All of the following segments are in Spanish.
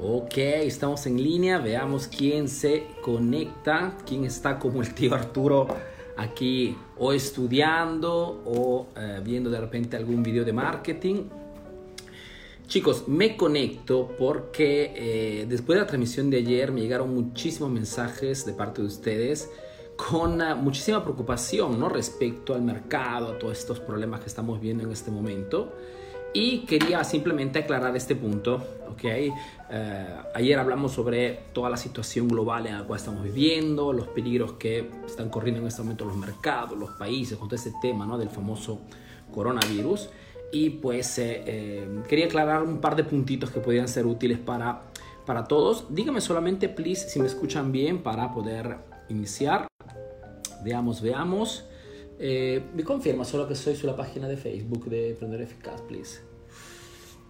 Ok, estamos en línea. Veamos quién se conecta, quién está como el tío Arturo aquí o estudiando o eh, viendo de repente algún video de marketing. Chicos, me conecto porque eh, después de la transmisión de ayer me llegaron muchísimos mensajes de parte de ustedes con uh, muchísima preocupación ¿no? respecto al mercado, a todos estos problemas que estamos viendo en este momento. Y quería simplemente aclarar este punto, ¿ok? Eh, ayer hablamos sobre toda la situación global en la cual estamos viviendo, los peligros que están corriendo en este momento los mercados, los países, con todo ese tema, ¿no? Del famoso coronavirus. Y pues eh, eh, quería aclarar un par de puntitos que podrían ser útiles para, para todos. Dígame solamente, please, si me escuchan bien para poder iniciar. Veamos, veamos. Eh, me confirma solo que soy la página de Facebook de Emprendedor Eficaz, please.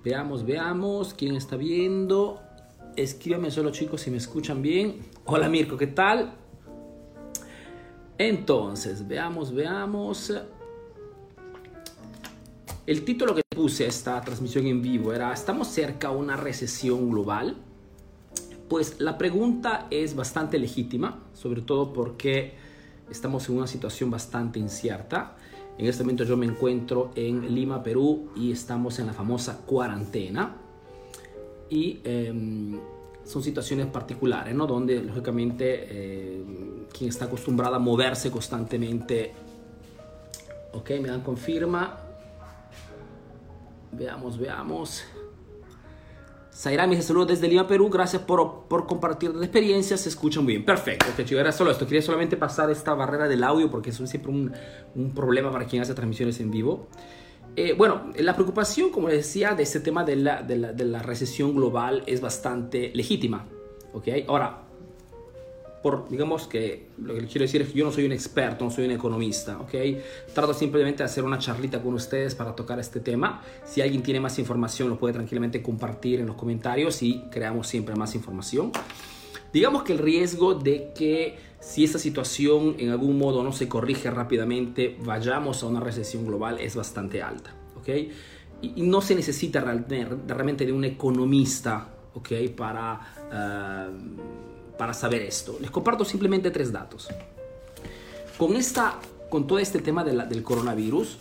Veamos, veamos quién está viendo. Escríbame solo chicos si me escuchan bien. Hola Mirko, ¿qué tal? Entonces, veamos, veamos. El título que puse a esta transmisión en vivo era ¿Estamos cerca a una recesión global? Pues la pregunta es bastante legítima, sobre todo porque estamos en una situación bastante incierta. En este momento yo me encuentro en Lima, Perú y estamos en la famosa cuarentena. Y eh, son situaciones particulares, ¿no? Donde lógicamente eh, quien está acostumbrado a moverse constantemente, ok, me dan confirma. Veamos, veamos. Zaira me dice saludos desde Lima, Perú. Gracias por, por compartir la experiencia. Se escucha muy bien. Perfecto. Chicos, era solo esto. Quería solamente pasar esta barrera del audio porque es siempre un, un problema para quien hace transmisiones en vivo. Eh, bueno, la preocupación, como les decía, de este tema de la, de la, de la recesión global es bastante legítima. ¿okay? Ahora, por, digamos que lo que quiero decir es que yo no soy un experto, no soy un economista, ¿ok? Trato simplemente de hacer una charlita con ustedes para tocar este tema. Si alguien tiene más información, lo puede tranquilamente compartir en los comentarios y creamos siempre más información. Digamos que el riesgo de que si esta situación en algún modo no se corrige rápidamente, vayamos a una recesión global es bastante alta, ¿ok? Y, y no se necesita realmente de un economista, ¿ok? Para... Uh, para saber esto. Les comparto simplemente tres datos. Con, esta, con todo este tema del coronavirus,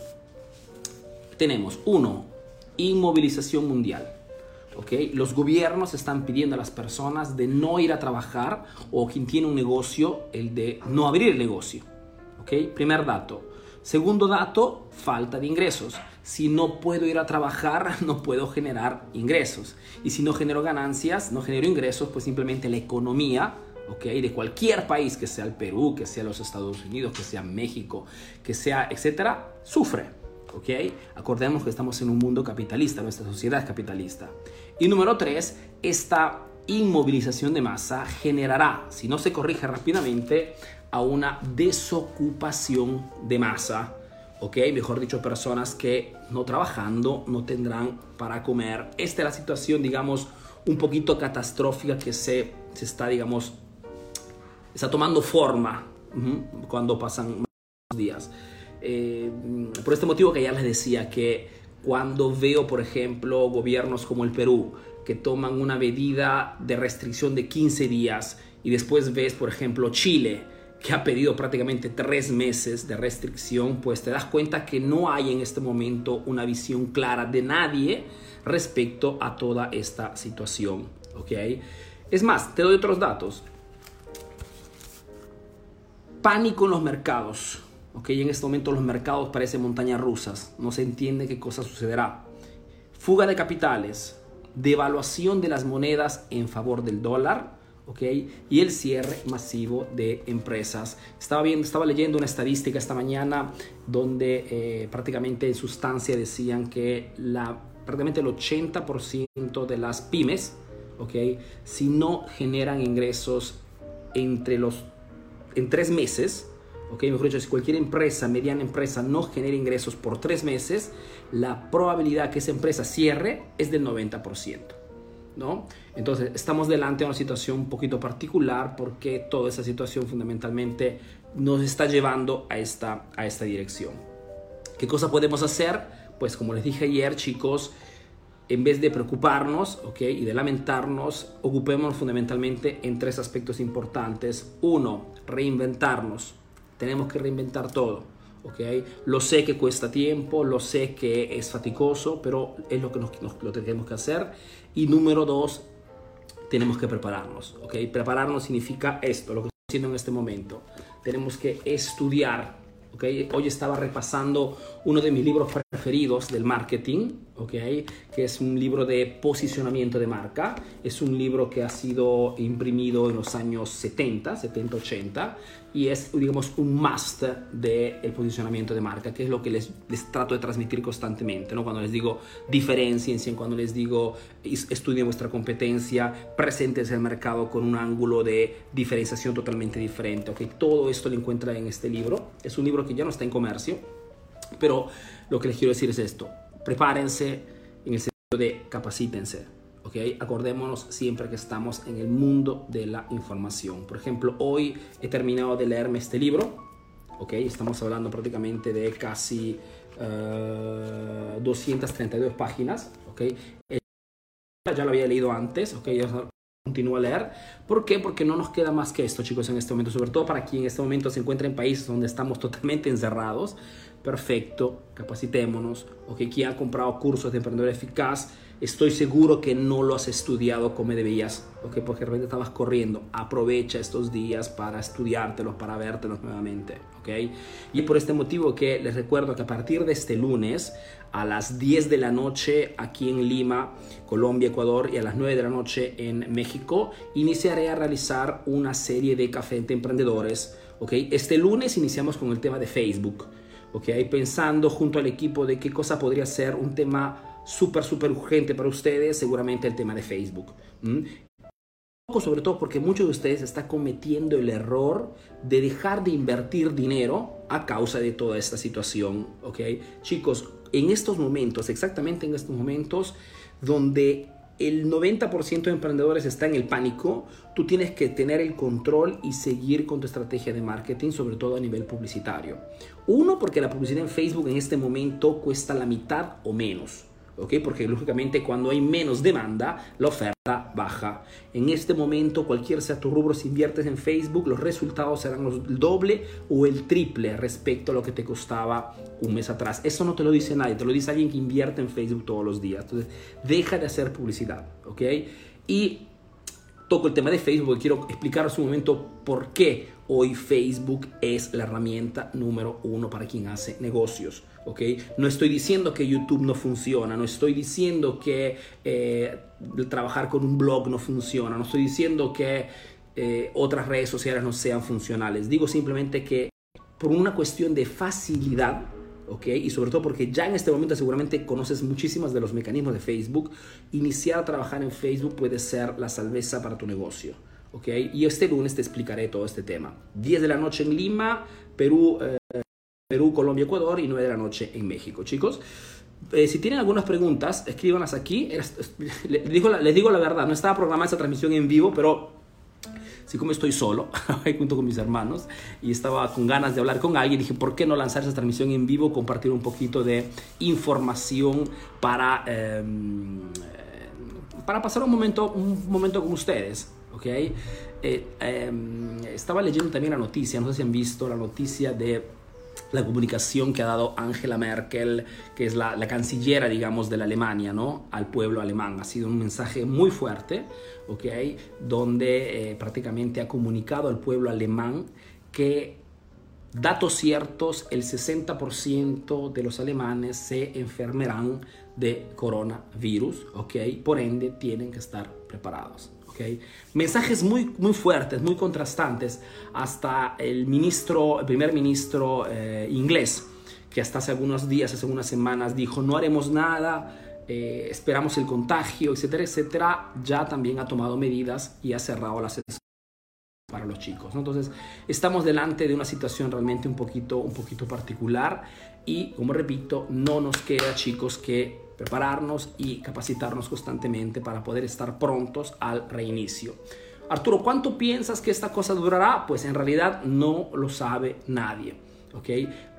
tenemos uno, inmovilización mundial. ¿okay? Los gobiernos están pidiendo a las personas de no ir a trabajar o quien tiene un negocio, el de no abrir el negocio. ¿okay? Primer dato. Segundo dato, falta de ingresos. Si no puedo ir a trabajar, no puedo generar ingresos. Y si no genero ganancias, no genero ingresos, pues simplemente la economía ¿okay? de cualquier país, que sea el Perú, que sea los Estados Unidos, que sea México, que sea, etcétera, sufre. ¿okay? Acordemos que estamos en un mundo capitalista, nuestra sociedad es capitalista. Y número tres, esta inmovilización de masa generará, si no se corrige rápidamente, a una desocupación de masa, ¿ok? Mejor dicho, personas que no trabajando no tendrán para comer. Esta es la situación, digamos, un poquito catastrófica que se, se está, digamos, está tomando forma cuando pasan más días. Eh, por este motivo que ya les decía que cuando veo, por ejemplo, gobiernos como el Perú que toman una medida de restricción de 15 días y después ves, por ejemplo, Chile, que ha pedido prácticamente tres meses de restricción, pues te das cuenta que no hay en este momento una visión clara de nadie respecto a toda esta situación. ¿ok? Es más, te doy otros datos. Pánico en los mercados. ¿ok? En este momento los mercados parecen montañas rusas. No se entiende qué cosa sucederá. Fuga de capitales. Devaluación de las monedas en favor del dólar y el cierre masivo de empresas. Estaba, viendo, estaba leyendo una estadística esta mañana donde eh, prácticamente en sustancia decían que prácticamente el 80% de las pymes, Si no generan ingresos entre los, en tres meses, Mejor dicho, si cualquier empresa, mediana empresa, no genera ingresos por tres meses, la probabilidad que esa empresa cierre es del 90%. Entonces, estamos delante de una situación un poquito particular porque toda esa situación fundamentalmente nos está llevando a esta, a esta dirección. ¿Qué cosa podemos hacer? Pues como les dije ayer, chicos, en vez de preocuparnos ¿okay? y de lamentarnos, ocupémonos fundamentalmente en tres aspectos importantes. Uno, reinventarnos. Tenemos que reinventar todo. ¿Okay? Lo sé que cuesta tiempo, lo sé que es fatigoso, pero es lo que nos, lo tenemos que hacer. Y número dos, tenemos que prepararnos. ¿okay? Prepararnos significa esto, lo que estoy haciendo en este momento. Tenemos que estudiar Okay. Hoy estaba repasando uno de mis libros preferidos del marketing, okay, que es un libro de posicionamiento de marca. Es un libro que ha sido imprimido en los años 70, 70, 80 y es, digamos, un must del el posicionamiento de marca, que es lo que les, les trato de transmitir constantemente, ¿no? Cuando les digo diferencien, cuando les digo estudien vuestra competencia, presentes el mercado con un ángulo de diferenciación totalmente diferente, ¿ok? Todo esto lo encuentra en este libro. Es un libro que ya no está en comercio, pero lo que les quiero decir es esto, prepárense en el sentido de capacítense, Acordémonos siempre que estamos en el mundo de la información. Por ejemplo, hoy he terminado de leerme este libro, ¿ok? Estamos hablando prácticamente de casi 232 eh, páginas, ¿ok? Ya lo había leído antes, ¿ok? Ya continúo a leer. ¿Por qué? Porque no nos queda más que esto, chicos, en este momento. Sobre todo para quien en este momento se encuentra en países donde estamos totalmente encerrados. Perfecto, capacitémonos. ¿ok? Quien ha comprado cursos de emprendedor eficaz, estoy seguro que no lo has estudiado como debías, ¿ok? porque de repente estabas corriendo. Aprovecha estos días para estudiártelos, para vértelos nuevamente. ¿ok? Y por este motivo que les recuerdo que a partir de este lunes, a las 10 de la noche aquí en Lima, Colombia, Ecuador, y a las 9 de la noche en México, iniciaré a realizar una serie de café de emprendedores. ¿ok? Este lunes iniciamos con el tema de Facebook. ¿ok? Pensando junto al equipo de qué cosa podría ser un tema súper, súper urgente para ustedes, seguramente el tema de Facebook. Sobre todo porque muchos de ustedes están cometiendo el error de dejar de invertir dinero a causa de toda esta situación. ¿ok? Chicos, en estos momentos, exactamente en estos momentos, donde el 90% de emprendedores está en el pánico, tú tienes que tener el control y seguir con tu estrategia de marketing, sobre todo a nivel publicitario. Uno, porque la publicidad en Facebook en este momento cuesta la mitad o menos. Porque lógicamente cuando hay menos demanda, la oferta baja. En este momento, cualquier sea tu rubro, si inviertes en Facebook, los resultados serán el doble o el triple respecto a lo que te costaba un mes atrás. Eso no te lo dice nadie, te lo dice alguien que invierte en Facebook todos los días. Entonces, deja de hacer publicidad, ¿ok? Y toco el tema de Facebook y quiero explicaros un momento por qué hoy Facebook es la herramienta número uno para quien hace negocios. No estoy diciendo que YouTube no funciona, no estoy diciendo que eh, trabajar con un blog no funciona, no estoy diciendo que eh, otras redes sociales no sean funcionales. Digo simplemente que por una cuestión de facilidad, Y sobre todo porque ya en este momento seguramente conoces muchísimos de los mecanismos de Facebook, iniciar a trabajar en Facebook puede ser la salveza para tu negocio. Y este lunes te explicaré todo este tema. 10 de la noche en Lima, Perú. Eh, Perú, Colombia, Ecuador y 9 de la noche en México. Chicos, eh, si tienen algunas preguntas, escríbanlas aquí. Les digo, les digo la verdad, no estaba programada esa transmisión en vivo, pero si como estoy solo, junto con mis hermanos, y estaba con ganas de hablar con alguien, dije, ¿por qué no lanzar esa transmisión en vivo? Compartir un poquito de información para, em, para pasar un momento, un momento con ustedes. ¿Ok? Eh, em, estaba leyendo también la noticia, no sé si han visto la noticia de la comunicación que ha dado Angela Merkel, que es la, cancillera, digamos, de la Alemania, ¿no? Al pueblo alemán. Ha sido un mensaje muy fuerte, ¿ok? Donde eh, prácticamente ha comunicado al pueblo alemán que, datos ciertos, el 60% de los alemanes se enfermarán de coronavirus, ¿ok? Por ende, tienen que estar preparados. Mensajes muy, muy fuertes, muy contrastantes, hasta el ministro, el primer ministro eh, inglés, que hasta hace algunos días, hace unas semanas dijo, no haremos nada, eh, esperamos el contagio, etcétera, etcétera, ya también ha tomado medidas y ha cerrado las para los chicos. Entonces, estamos delante de una situación realmente un poquito, un poquito particular y, como repito, no nos queda, chicos, que prepararnos y capacitarnos constantemente para poder estar prontos al reinicio. Arturo, ¿cuánto piensas que esta cosa durará? Pues en realidad no lo sabe nadie. ¿ok?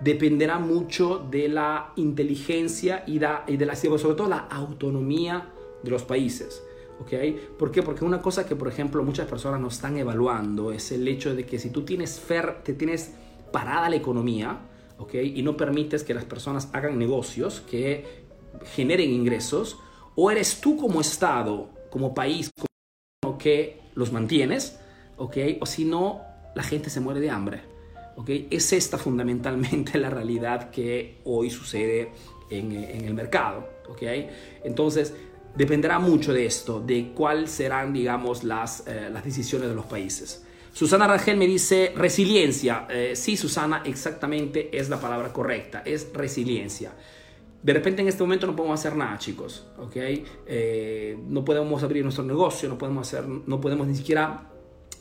Dependerá mucho de la inteligencia y, de la, sobre todo la autonomía de los países. ¿ok? ¿Por qué? Porque una cosa que, por ejemplo, muchas personas no están evaluando es el hecho de que si tú tienes, fer, te tienes parada la economía, ¿ok? Y no permites que las personas hagan negocios que generen ingresos, o eres tú como Estado, como país, como que los mantienes, ¿ok? O si no, la gente se muere de hambre. ¿ok? Es esta fundamentalmente la realidad que hoy sucede en, en el mercado. ¿ok? Entonces, dependerá mucho de esto, de cuáles serán, digamos, las, eh, las decisiones de los países. Susana Rangel me dice resiliencia. Eh, sí, Susana, exactamente es la palabra correcta, es resiliencia. De repente en este momento no podemos hacer nada, chicos, ¿ok? Eh, no podemos abrir nuestro negocio, no podemos, hacer, no podemos ni siquiera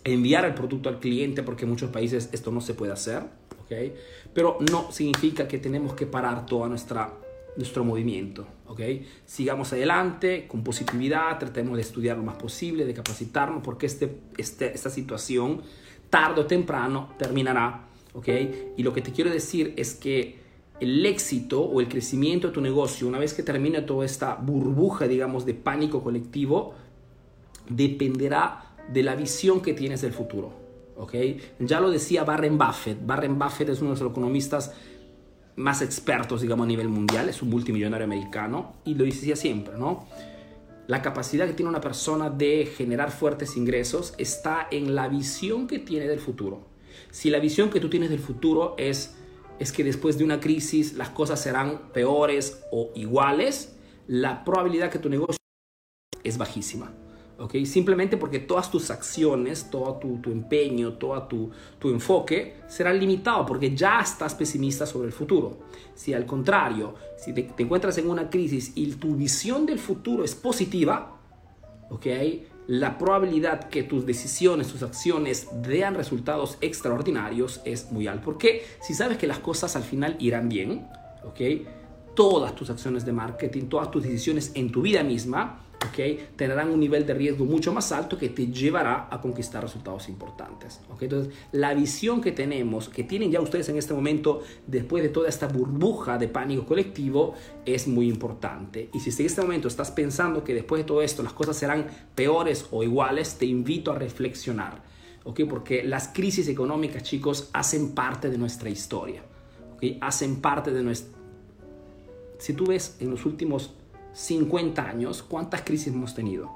enviar el producto al cliente porque en muchos países esto no se puede hacer, ¿ok? Pero no significa que tenemos que parar toda nuestra nuestro movimiento, ¿ok? Sigamos adelante con positividad, tratemos de estudiar lo más posible, de capacitarnos, porque este, este, esta situación tarde o temprano terminará, ¿ok? Y lo que te quiero decir es que el éxito o el crecimiento de tu negocio, una vez que termine toda esta burbuja, digamos, de pánico colectivo, dependerá de la visión que tienes del futuro. ¿ok? Ya lo decía Warren Buffett. Warren Buffett es uno de los economistas más expertos, digamos, a nivel mundial. Es un multimillonario americano y lo decía siempre, ¿no? La capacidad que tiene una persona de generar fuertes ingresos está en la visión que tiene del futuro. Si la visión que tú tienes del futuro es, es que después de una crisis las cosas serán peores o iguales, la probabilidad que tu negocio es bajísima. Simplemente porque todas tus acciones, todo tu, empeño, todo tu, tu, enfoque será limitado porque ya estás pesimista sobre el futuro. Si al contrario, si te, encuentras en una crisis y tu visión del futuro es positiva, ¿ok? La probabilidad que tus decisiones, tus acciones den resultados extraordinarios es muy alta. Porque si sabes que las cosas al final irán bien, ¿ok? Todas tus acciones de marketing, todas tus decisiones en tu vida misma, ¿okay? tendrán un nivel de riesgo mucho más alto que te llevará a conquistar resultados importantes. ¿okay? Entonces, la visión que tenemos, que tienen ya ustedes en este momento, después de toda esta burbuja de pánico colectivo, es muy importante. Y si en este momento estás pensando que después de todo esto las cosas serán peores o iguales, te invito a reflexionar. ¿okay? Porque las crisis económicas, chicos, hacen parte de nuestra historia. ¿okay? Hacen parte de nuestra... Si tú ves en los últimos 50 años, ¿cuántas crisis hemos tenido?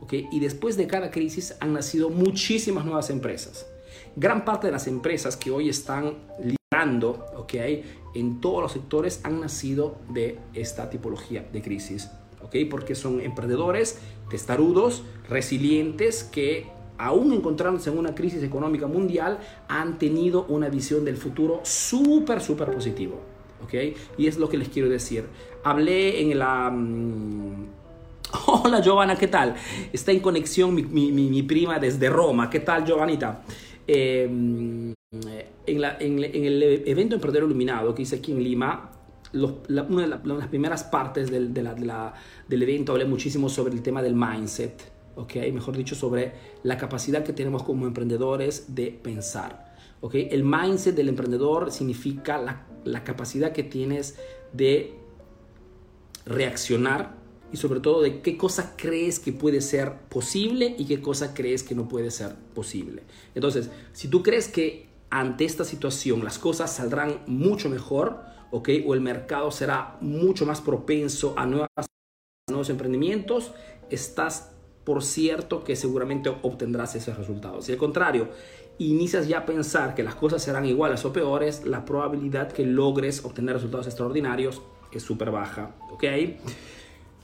¿Okay? Y después de cada crisis han nacido muchísimas nuevas empresas. Gran parte de las empresas que hoy están liderando ¿okay? en todos los sectores han nacido de esta tipología de crisis. ¿okay? Porque son emprendedores testarudos, resilientes, que aún encontrándose en una crisis económica mundial, han tenido una visión del futuro súper, súper positivo. ¿Ok? Y es lo que les quiero decir. Hablé en la... Mm, hola Giovanna, ¿qué tal? Está en conexión mi, mi, mi, prima desde Roma. ¿Qué tal Giovanita? Em, en, la, en, en, el evento Emprendedor Iluminado que hice aquí en Lima, una, de las primeras partes del, del evento hablé muchísimo sobre el tema del mindset, ¿ok? Mejor dicho, sobre la capacidad que tenemos como emprendedores de pensar. ¿ok? El mindset del emprendedor significa la la capacidad que tienes de reaccionar y sobre todo de qué cosa crees que puede ser posible y qué cosa crees que no puede ser posible. Entonces, si tú crees que ante esta situación las cosas saldrán mucho mejor, ¿ok? O el mercado será mucho más propenso a, nuevas, a nuevos emprendimientos, estás por cierto que seguramente obtendrás esos resultados. Si al contrario, inicias ya a pensar que las cosas serán iguales o peores, la probabilidad que logres obtener resultados extraordinarios es súper baja. ¿Ok?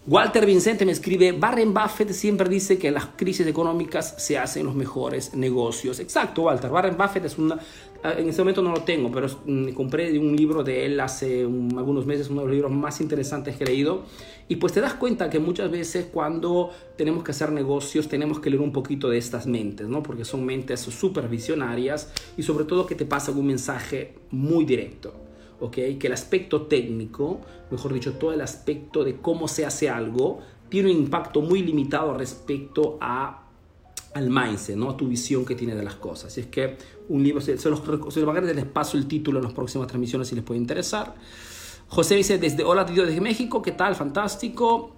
Walter Vincente me escribe, Warren Buffett siempre dice que las crisis económicas se hacen los mejores negocios. Exacto, Walter. Warren Buffett es una... En este momento no lo tengo, pero mm, compré un libro de él hace algunos meses, uno de los libros más interesantes que he leído. Y pues te das cuenta que muchas veces cuando tenemos que hacer negocios tenemos que leer un poquito de estas mentes, ¿no? Porque son mentes súper visionarias y sobre todo que te pasan un mensaje muy directo. Que el aspecto técnico, mejor dicho, todo el aspecto de cómo se hace algo, tiene un impacto muy limitado respecto a al mindset, ¿no? a tu visión que tiene de las cosas. Y es que un libro, se, los, se los les paso el título en las próximas transmisiones si les puede interesar. José dice, desde Hola Dios desde México, ¿qué tal? Fantástico.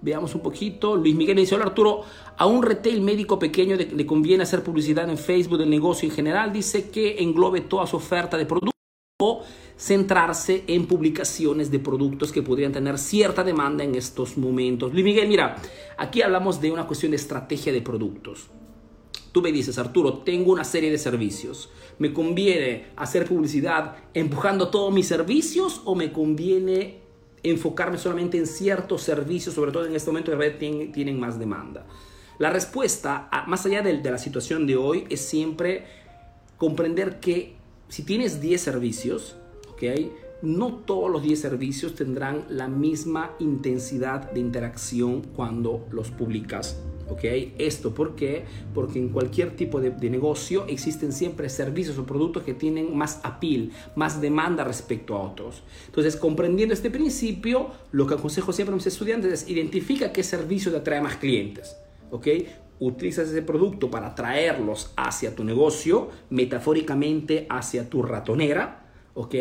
Veamos un poquito. Luis Miguel dice, hola Arturo, a un retail médico pequeño le conviene hacer publicidad en Facebook del negocio en general. Dice que englobe toda su oferta de productos centrarse en publicaciones de productos que podrían tener cierta demanda en estos momentos. Luis Miguel, mira, aquí hablamos de una cuestión de estrategia de productos. Tú me dices, Arturo, tengo una serie de servicios. ¿Me conviene hacer publicidad empujando todos mis servicios o me conviene enfocarme solamente en ciertos servicios, sobre todo en este momento que tienen, tienen más demanda? La respuesta, más allá de la situación de hoy, es siempre comprender que si tienes 10 servicios, ¿ok? No todos los 10 servicios tendrán la misma intensidad de interacción cuando los publicas ¿ok? Esto, ¿por qué? Porque en cualquier tipo de, negocio existen siempre servicios o productos que tienen más appeal, más demanda respecto a otros. Entonces, comprendiendo este principio, lo que aconsejo siempre a mis estudiantes es identifica qué servicio te atrae más clientes, ¿ok? Utilizas ese producto para traerlos hacia tu negocio, metafóricamente hacia tu ratonera, ¿ok?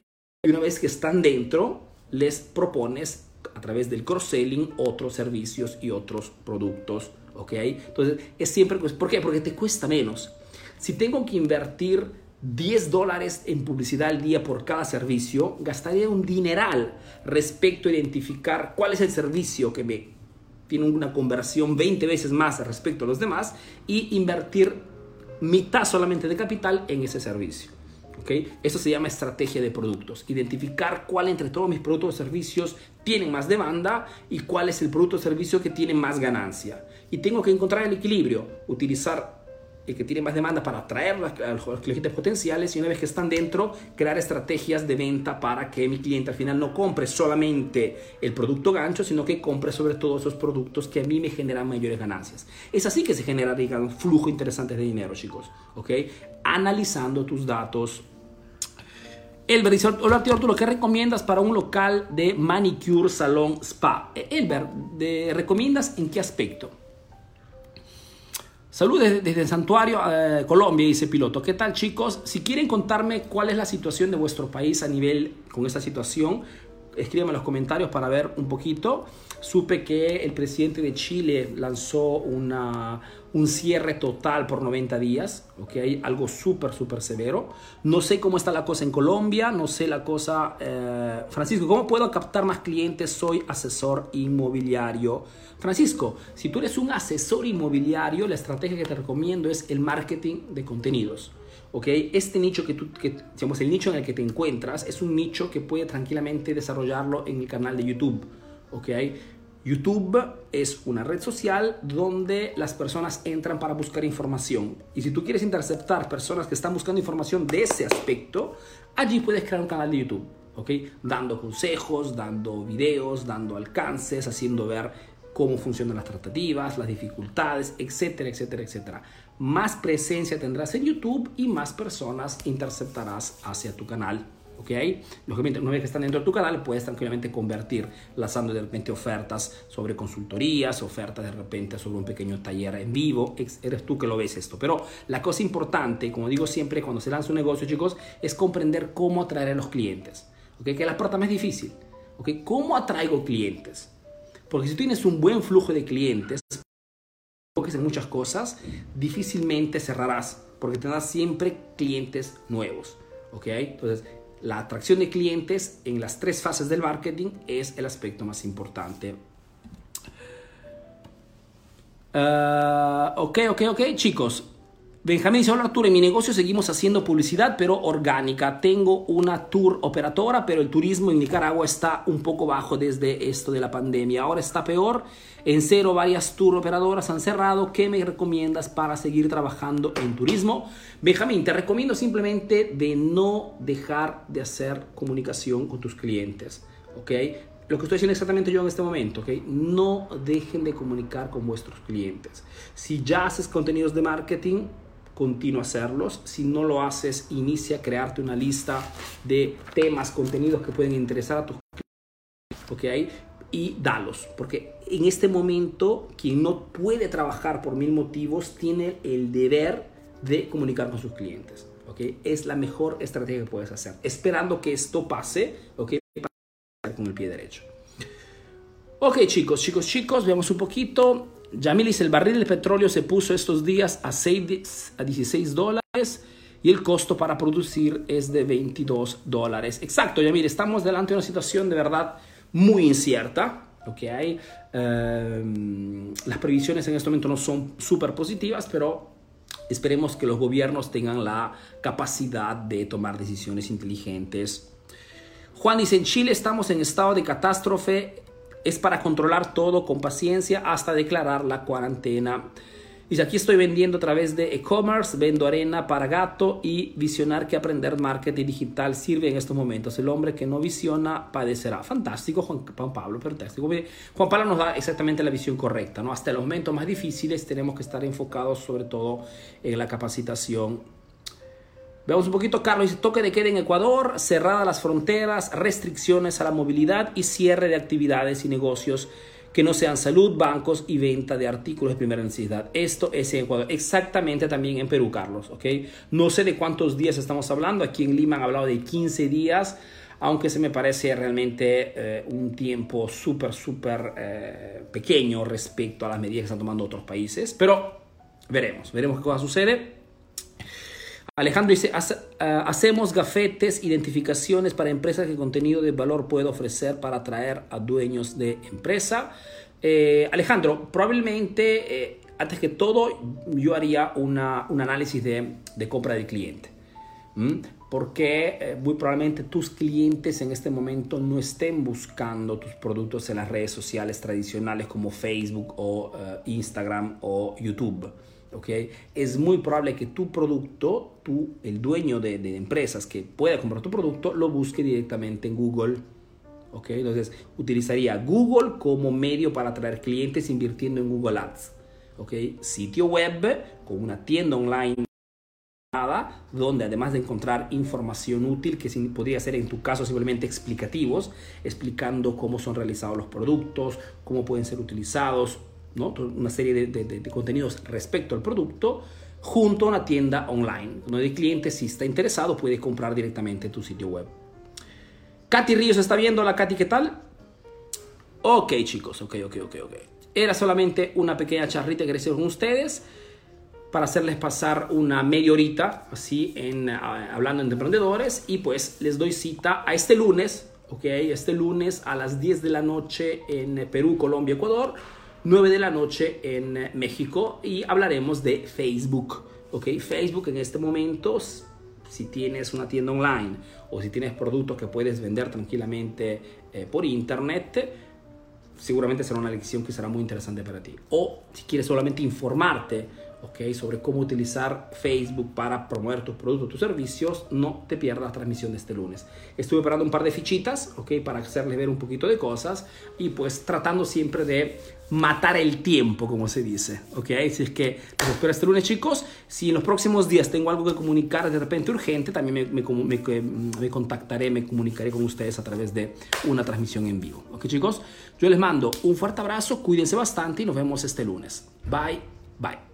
Y una vez que están dentro, les propones a través del cross-selling otros servicios y otros productos ¿ok? Entonces, es siempre, pues, ¿por qué? Porque te cuesta menos. Si tengo que invertir 10 dólares en publicidad al día por cada servicio, gastaría un dineral respecto a identificar cuál es el servicio que me tiene una conversión 20 veces más respecto a los demás y invertir mitad solamente de capital en ese servicio. ¿okay? Eso se llama estrategia de productos. Identificar cuál entre todos mis productos o servicios tienen más demanda y cuál es el producto o servicio que tiene más ganancia. Y tengo que encontrar el equilibrio, utilizar que tiene más demanda para atraer a los clientes potenciales y una vez que están dentro, crear estrategias de venta para que mi cliente al final no compre solamente el producto gancho, sino que compre sobre todo esos productos que a mí me generan mayores ganancias. Es así que se genera, digamos, flujo interesante de dinero, chicos, ¿ok? Analizando tus datos, Elber dice, hola Arturo, ¿qué recomiendas para un local de manicure, salón, spa? Eh, Elber, ¿recomiendas en qué aspecto? Saludos desde, el Santuario, eh, Colombia, dice Piloto. ¿Qué tal chicos? Si quieren contarme cuál es la situación de vuestro país a nivel con esta situación, escríbanme en los comentarios para ver un poquito. Supe que el presidente de Chile lanzó una, un cierre total por 90 días, ¿ok? Algo súper, súper severo. No sé cómo está la cosa en Colombia, no sé la cosa... Eh, Francisco, ¿cómo puedo captar más clientes? Soy asesor inmobiliario. Francisco, si tú eres un asesor inmobiliario, la estrategia que te recomiendo es el marketing de contenidos. ¿ok? Este nicho que tú, que, digamos, el nicho en el que te encuentras es un nicho que puede tranquilamente desarrollarlo en el canal de YouTube, ¿ok? YouTube es una red social donde las personas entran para buscar información. Y si tú quieres interceptar personas que están buscando información de ese aspecto, allí puedes crear un canal de YouTube, ¿ok? Dando consejos, dando videos, dando alcances, haciendo ver cómo funcionan las tratativas, las dificultades, etcétera, etcétera, etcétera. Más presencia tendrás en YouTube y más personas interceptarás hacia tu canal. ¿Ok? Lógicamente, una vez que están dentro de tu canal, puedes tranquilamente convertir, lanzando de repente ofertas sobre consultorías, ofertas de repente sobre un pequeño taller en vivo. Eres tú que lo ves esto. Pero la cosa importante, como digo siempre, cuando se lanza un negocio, chicos, es comprender cómo atraer a los clientes. ¿ok? Que la parte más difícil. ¿ok? ¿Cómo atraigo clientes? Porque si tienes un buen flujo de clientes, enfoques en muchas cosas, difícilmente cerrarás, porque tendrás siempre clientes nuevos. ¿Ok? Entonces, la atracción de clientes en las tres fases del marketing es el aspecto más importante. Ah, ok, ok, ok, chicos. Benjamín dice, hola Arturo, en mi negocio seguimos haciendo publicidad, pero orgánica. Tengo una tour operadora, pero el turismo en Nicaragua está un poco bajo desde esto de la pandemia. Ahora está peor. En cero varias tour operadoras han cerrado. ¿Qué me recomiendas para seguir trabajando en turismo? Benjamín, te recomiendo simplemente de no dejar de hacer comunicación con tus clientes. ¿Ok? Lo que estoy haciendo exactamente yo en este momento, ¿ok? No dejen de comunicar con vuestros clientes. Si ya haces contenidos de marketing, continúa a hacerlos. Si no lo haces, inicia a crearte una lista de temas, contenidos que pueden interesar a tus clientes, ¿ok? Y dalos, porque en este momento, quien no puede trabajar por mil motivos, tiene el deber de comunicar con sus clientes. ¿okay? Es la mejor estrategia que puedes hacer. Esperando que esto pase, ¿okay? con el pie derecho. Ok, chicos, chicos, chicos, veamos un poquito. Yamilis, el barril de petróleo se puso estos días a, 6, a 16 dólares y el costo para producir es de 22 dólares. Exacto, Yamil, estamos delante de una situación de verdad muy incierta. Hay, eh, las previsiones en este momento no son súper positivas, pero esperemos que los gobiernos tengan la capacidad de tomar decisiones inteligentes. Juan dice, en Chile estamos en estado de catástrofe, es para controlar todo con paciencia hasta declarar la cuarentena. Dice, aquí estoy vendiendo a través de e-commerce, vendo arena para gato y visionar que aprender marketing digital sirve en estos momentos. El hombre que no visiona padecerá. Fantástico, Juan, Pablo, fantástico. Juan Pablo nos da exactamente la visión correcta. ¿no? Hasta los momentos más difíciles tenemos que estar enfocados sobre todo en la capacitación Veamos un poquito, Carlos dice, toque de queda en Ecuador, cerradas las fronteras, restricciones a la movilidad y cierre de actividades y negocios que no sean salud, bancos y venta de artículos de primera necesidad. Esto es en Ecuador, exactamente también en Perú, Carlos, ¿ok? No sé de cuántos días estamos hablando, aquí en Lima han hablado de 15 días, aunque se me parece realmente eh, un tiempo súper, súper eh, pequeño respecto a las medidas que están tomando otros países, pero veremos, veremos qué cosa sucede. Alejandro dice, ah, hacemos gafetes, identificaciones para empresas que contenido de valor puede ofrecer para atraer a dueños de empresa. Eh, Alejandro, probablemente, eh, antes que todo, yo haría una, un análisis de, de, compra de cliente. Porque eh, muy probablemente tus clientes en este momento no estén buscando tus productos en las redes sociales tradicionales como Facebook o Instagram o YouTube. ¿Okay? Es muy probable que tu producto, tú, el dueño de, empresas que pueda comprar tu producto, lo busque directamente en Google. ¿okay? Entonces, utilizaría Google como medio para atraer clientes invirtiendo en Google Ads. ¿okay? Sitio web con una tienda online donde además de encontrar información útil, que podría ser en tu caso simplemente explicativos, explicando cómo son realizados los productos, cómo pueden ser utilizados, una serie de, contenidos respecto al producto junto a una tienda online, donde el cliente si está interesado puede comprar directamente tu sitio web. Katy Ríos está viendo, la Katy, ¿qué tal? Ok chicos, ok, ok, ok, ok. Era solamente una pequeña charrita que quería con ustedes para hacerles pasar una media horita así en hablando entre emprendedores y pues les doy cita a este lunes, ok, este lunes a las 10 de la noche en Perú, Colombia, Ecuador 9 de la noche en México y hablaremos de Facebook. ¿ok? Facebook en este momento, si tienes una tienda online o si tienes productos que puedes vender tranquilamente eh, por internet, seguramente será una lección que será muy interesante para ti. O si quieres solamente informarte ¿okay? sobre cómo utilizar Facebook para promover tus productos, tus servicios, no te pierdas la transmisión de este lunes. Estuve preparando un par de fichitas ¿okay? para hacerles ver un poquito de cosas y pues tratando siempre de matar el tiempo, como se dice, ¿ok? Si es que los espero este lunes, chicos. Si en los próximos días tengo algo que comunicar de repente urgente, también me, me, me, contactaré, me comunicaré con ustedes a través de una transmisión en vivo, ¿ok, chicos? Yo les mando un fuerte abrazo, cuídense bastante y nos vemos este lunes. Bye, bye.